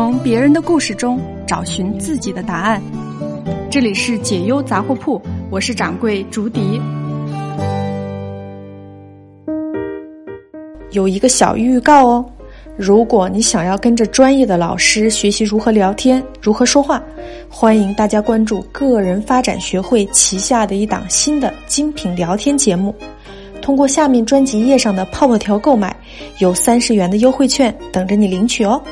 从别人的故事中找寻自己的答案。这里是解忧杂货铺，我是掌柜竹笛。有一个小预告哦，如果你想要跟着专业的老师学习如何聊天、如何说话，欢迎大家关注个人发展学会旗下的一档新的精品聊天节目。通过下面专辑页上的泡泡条购买，有三十元的优惠券等着你领取哦。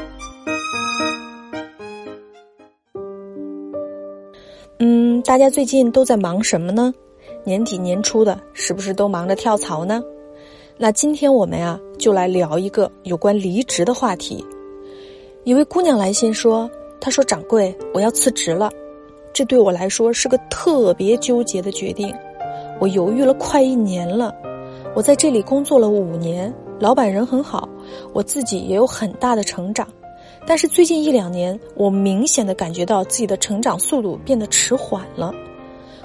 大家最近都在忙什么呢？年底年初的，是不是都忙着跳槽呢？那今天我们呀，就来聊一个有关离职的话题。一位姑娘来信说：“她说掌柜，我要辞职了。这对我来说是个特别纠结的决定。我犹豫了快一年了。我在这里工作了五年，老板人很好，我自己也有很大的成长。但是最近一两年，我明显的感觉到自己的成长速度变得迟缓了。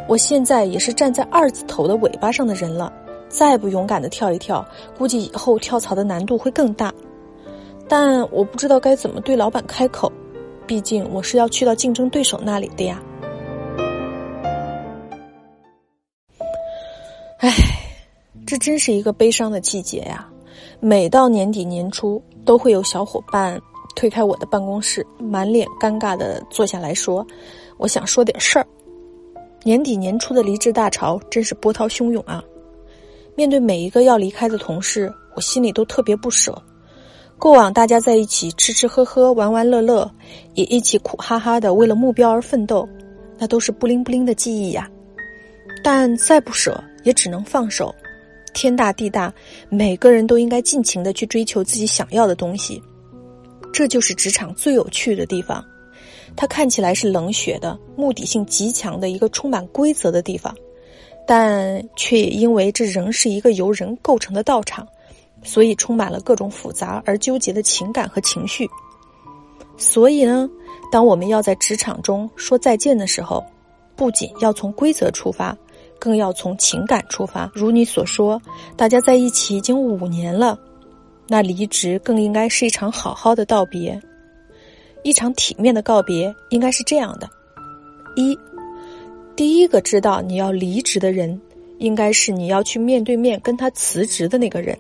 我现在也是站在二字头的尾巴上的人了。”再不勇敢的跳一跳，估计以后跳槽的难度会更大。但我不知道该怎么对老板开口，毕竟我是要去到竞争对手那里的呀。唉，这真是一个悲伤的季节呀！每到年底年初，都会有小伙伴推开我的办公室，满脸尴尬的坐下来说：“我想说点事儿。”年底年初的离职大潮真是波涛汹涌啊！面对每一个要离开的同事，我心里都特别不舍。过往大家在一起吃吃喝喝、玩玩乐乐，也一起苦哈哈的为了目标而奋斗，那都是不灵不灵的记忆呀。但再不舍，也只能放手。天大地大，每个人都应该尽情的去追求自己想要的东西。这就是职场最有趣的地方。它看起来是冷血的、目的性极强的一个充满规则的地方。但却也因为这仍是一个由人构成的道场，所以充满了各种复杂而纠结的情感和情绪。所以呢，当我们要在职场中说再见的时候，不仅要从规则出发，更要从情感出发。如你所说，大家在一起已经五年了，那离职更应该是一场好好的道别，一场体面的告别，应该是这样的：一。第一个知道你要离职的人，应该是你要去面对面跟他辞职的那个人。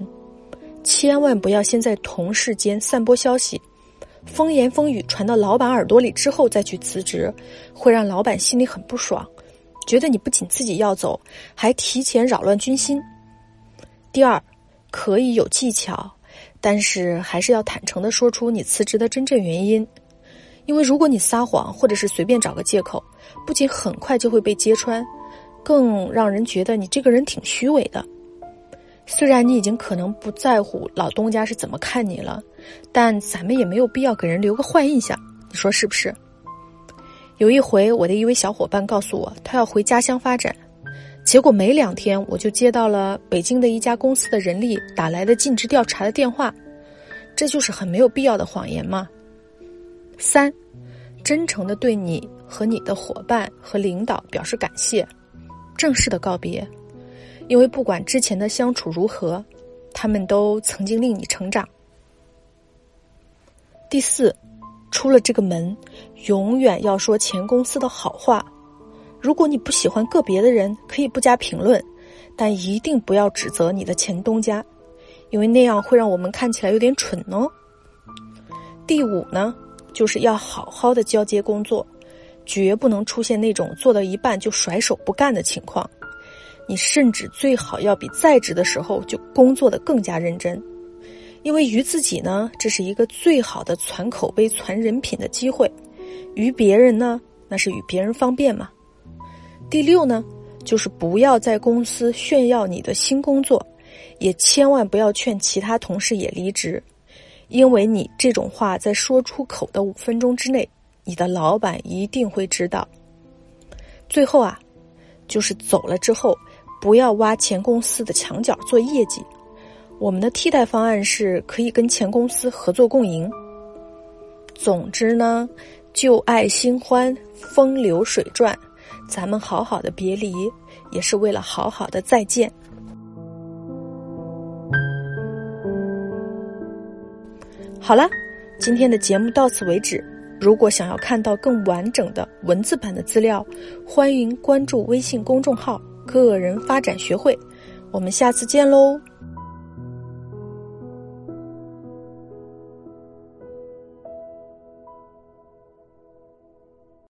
千万不要先在同事间散播消息，风言风语传到老板耳朵里之后再去辞职，会让老板心里很不爽，觉得你不仅自己要走，还提前扰乱军心。第二，可以有技巧，但是还是要坦诚的说出你辞职的真正原因。因为如果你撒谎，或者是随便找个借口，不仅很快就会被揭穿，更让人觉得你这个人挺虚伪的。虽然你已经可能不在乎老东家是怎么看你了，但咱们也没有必要给人留个坏印象，你说是不是？有一回，我的一位小伙伴告诉我，他要回家乡发展，结果没两天，我就接到了北京的一家公司的人力打来的尽职调查的电话，这就是很没有必要的谎言嘛。三，真诚的对你和你的伙伴和领导表示感谢，正式的告别，因为不管之前的相处如何，他们都曾经令你成长。第四，出了这个门，永远要说前公司的好话。如果你不喜欢个别的人，可以不加评论，但一定不要指责你的前东家，因为那样会让我们看起来有点蠢哦。第五呢？就是要好好的交接工作，绝不能出现那种做到一半就甩手不干的情况。你甚至最好要比在职的时候就工作的更加认真，因为于自己呢，这是一个最好的攒口碑、攒人品的机会；于别人呢，那是与别人方便嘛。第六呢，就是不要在公司炫耀你的新工作，也千万不要劝其他同事也离职。因为你这种话在说出口的五分钟之内，你的老板一定会知道。最后啊，就是走了之后，不要挖前公司的墙角做业绩。我们的替代方案是可以跟前公司合作共赢。总之呢，旧爱新欢，风流水转，咱们好好的别离，也是为了好好的再见。好了，今天的节目到此为止。如果想要看到更完整的文字版的资料，欢迎关注微信公众号“个人发展学会”。我们下次见喽！